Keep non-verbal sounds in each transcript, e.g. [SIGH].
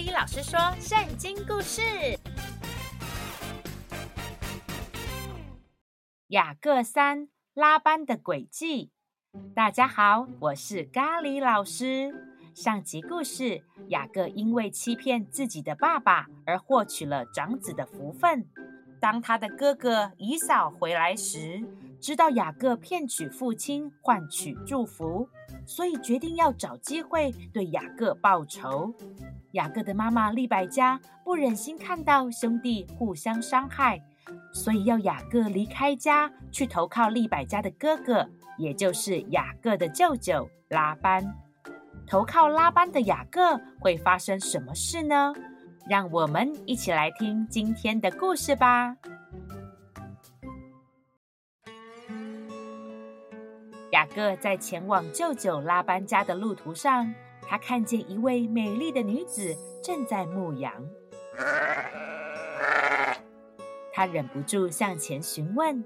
哩老师说圣经故事：雅各三拉班的诡计。大家好，我是咖喱老师。上集故事，雅各因为欺骗自己的爸爸而获取了长子的福分。当他的哥哥以扫回来时，知道雅各骗取父亲换取祝福，所以决定要找机会对雅各报仇。雅各的妈妈利百加不忍心看到兄弟互相伤害，所以要雅各离开家去投靠利百加的哥哥，也就是雅各的舅舅拉班。投靠拉班的雅各会发生什么事呢？让我们一起来听今天的故事吧。雅各在前往舅舅拉班家的路途上，他看见一位美丽的女子正在牧羊。[LAUGHS] 他忍不住向前询问：“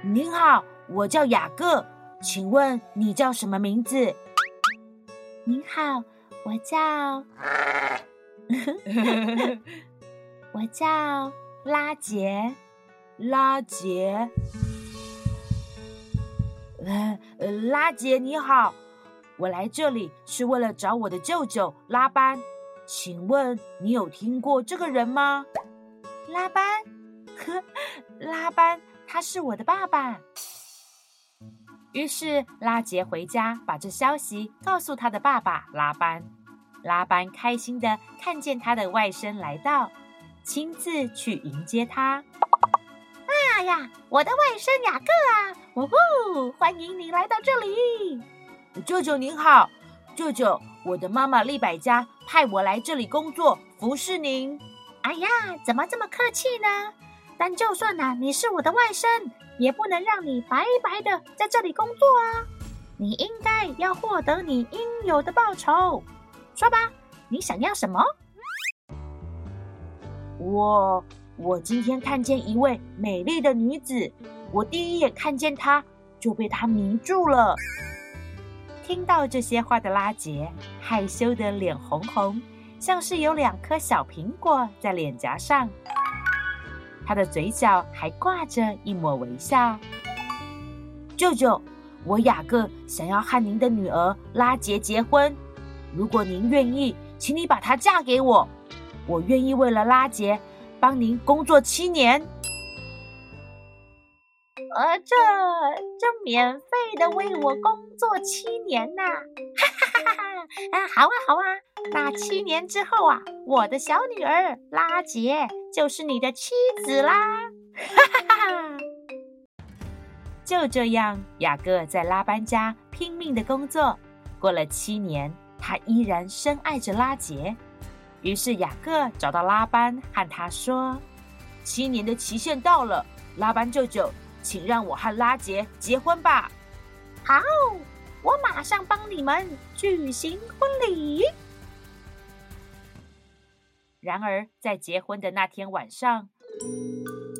您好，我叫雅各，请问你叫什么名字？”“您好，我叫 [LAUGHS] ……” [LAUGHS] 我叫拉杰，拉结。呃，拉杰你好，我来这里是为了找我的舅舅拉班，请问你有听过这个人吗？拉班，呵，拉班，他是我的爸爸。于是拉杰回家，把这消息告诉他的爸爸拉班。拉班开心地看见他的外甥来到，亲自去迎接他。啊呀，我的外甥雅各啊！呜呼，欢迎你来到这里。舅舅您好，舅舅，我的妈妈丽百家派我来这里工作，服侍您。哎呀，怎么这么客气呢？但就算呐，你是我的外甥，也不能让你白白的在这里工作啊！你应该要获得你应有的报酬。说吧，你想要什么？我我今天看见一位美丽的女子，我第一眼看见她就被她迷住了。听到这些话的拉杰害羞的脸红红，像是有两颗小苹果在脸颊上，她的嘴角还挂着一抹微笑。舅舅，我雅各想要和您的女儿拉杰结婚。如果您愿意，请你把她嫁给我，我愿意为了拉杰帮您工作七年。呃，这这免费的为我工作七年呐！[LAUGHS] 哈哈哈哈！啊，好啊好啊，那七年之后啊，我的小女儿拉杰就是你的妻子啦！[LAUGHS] 哈哈哈哈！就这样，雅各在拉班家拼命的工作，过了七年。他依然深爱着拉杰，于是雅各找到拉班，和他说：“七年的期限到了，拉班舅舅，请让我和拉杰结婚吧。”“好，我马上帮你们举行婚礼。”然而，在结婚的那天晚上，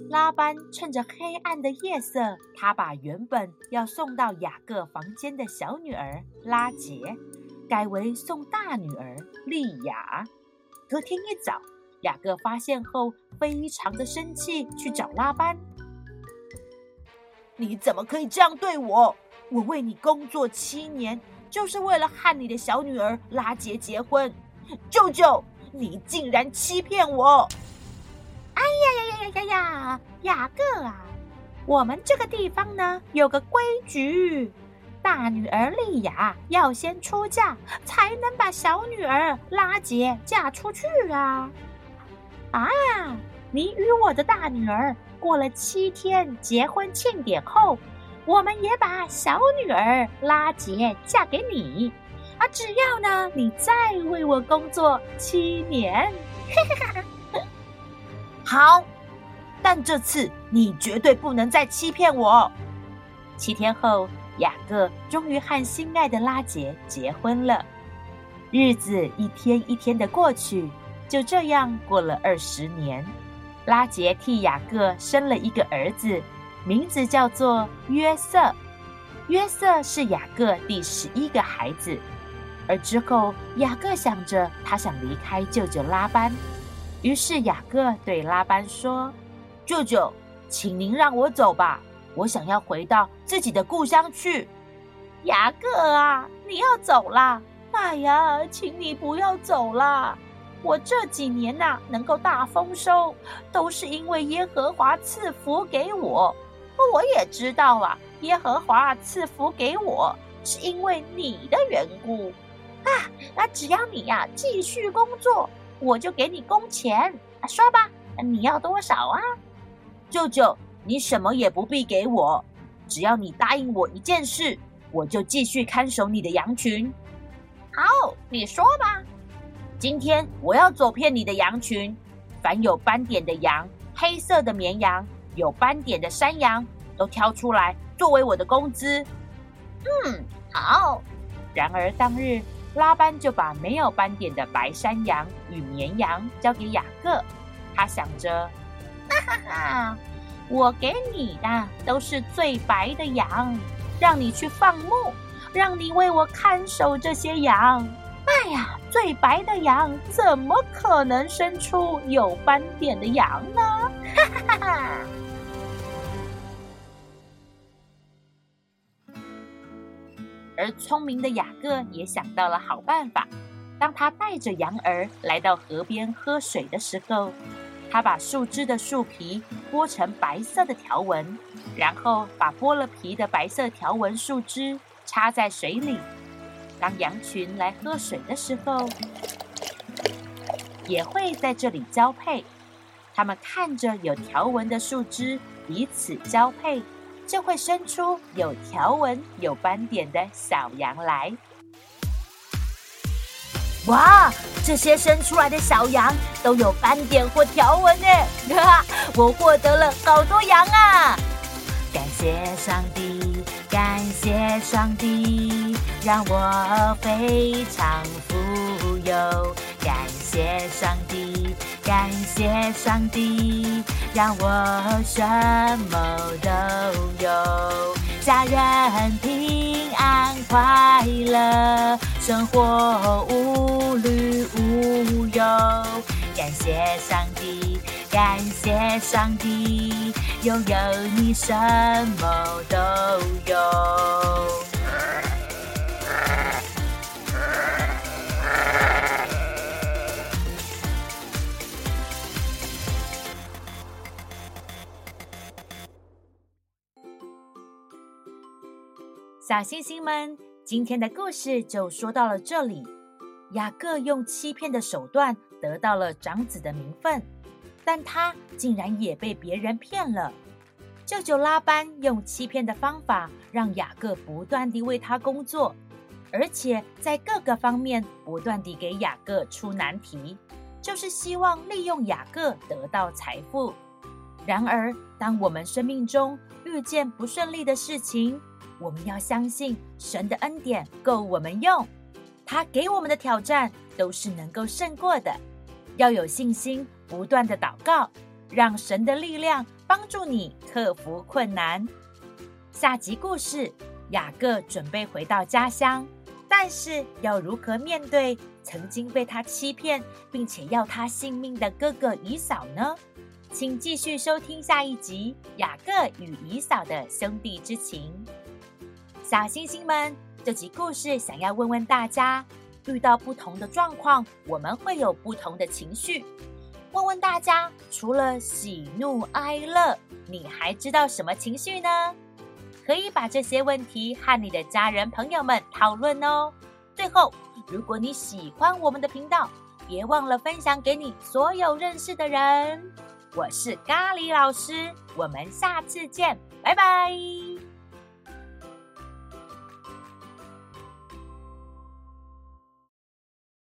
拉班趁着黑暗的夜色，他把原本要送到雅各房间的小女儿拉杰。改为送大女儿利亚。隔天一早，雅各发现后非常的生气，去找拉班：“你怎么可以这样对我？我为你工作七年，就是为了和你的小女儿拉杰结婚。舅舅，你竟然欺骗我！”哎呀呀呀呀呀！雅各啊，我们这个地方呢，有个规矩。大女儿丽雅要先出嫁，才能把小女儿拉杰嫁出去啊！啊，你与我的大女儿过了七天结婚庆典后，我们也把小女儿拉杰嫁给你啊！只要呢，你再为我工作七年，[LAUGHS] 好，但这次你绝对不能再欺骗我。七天后。雅各终于和心爱的拉杰结婚了，日子一天一天的过去，就这样过了二十年。拉杰替雅各生了一个儿子，名字叫做约瑟。约瑟是雅各第十一个孩子。而之后，雅各想着他想离开舅舅拉班，于是雅各对拉班说：“舅舅，请您让我走吧，我想要回到自己的故乡去。”雅各啊，你要走啦？哎呀，请你不要走啦！我这几年呐、能够大丰收，都是因为耶和华赐福给我。我也知道啊，耶和华赐福给我，是因为你的缘故。啊，那只要你呀、继续工作，我就给你工钱。说吧，你要多少啊？舅舅，你什么也不必给我，只要你答应我一件事。我就继续看守你的羊群。好，你说吧。今天我要走遍你的羊群，凡有斑点的羊、黑色的绵羊、有斑点的山羊，都挑出来作为我的工资。嗯，好。然而当日，拉班就把没有斑点的白山羊与绵羊交给雅各。他想着，哈哈哈，我给你的都是最白的羊。让你去放牧，让你为我看守这些羊。哎呀，最白的羊怎么可能生出有斑点的羊呢？哈哈哈哈！而聪明的雅各也想到了好办法。当他带着羊儿来到河边喝水的时候，他把树枝的树皮剥成白色的条纹，然后把剥了皮的白色条纹树枝插在水里。当羊群来喝水的时候，也会在这里交配。他们看着有条纹的树枝彼此交配，就会生出有条纹、有斑点的小羊来。哇，这些生出来的小羊都有斑点或条纹呢！哈哈，我获得了好多羊啊！感谢上帝，感谢上帝，让我非常富有。感谢上帝，感谢上帝，让我什么都有。家人平安快乐，生活无虑无忧。感谢上帝，感谢上帝，拥有你什么都有。小星星们，今天的故事就说到了这里。雅各用欺骗的手段得到了长子的名分，但他竟然也被别人骗了。舅舅拉班用欺骗的方法让雅各不断地为他工作，而且在各个方面不断地给雅各出难题，就是希望利用雅各得到财富。然而，当我们生命中遇见不顺利的事情，我们要相信神的恩典够我们用，他给我们的挑战都是能够胜过的。要有信心，不断的祷告，让神的力量帮助你克服困难。下集故事：雅各准备回到家乡，但是要如何面对曾经被他欺骗并且要他性命的哥哥以扫呢？请继续收听下一集《雅各与以扫的兄弟之情》。小星星们，这集故事想要问问大家：遇到不同的状况，我们会有不同的情绪。问问大家，除了喜怒哀乐，你还知道什么情绪呢？可以把这些问题和你的家人朋友们讨论哦。最后，如果你喜欢我们的频道，别忘了分享给你所有认识的人。我是咖喱老师，我们下次见，拜拜。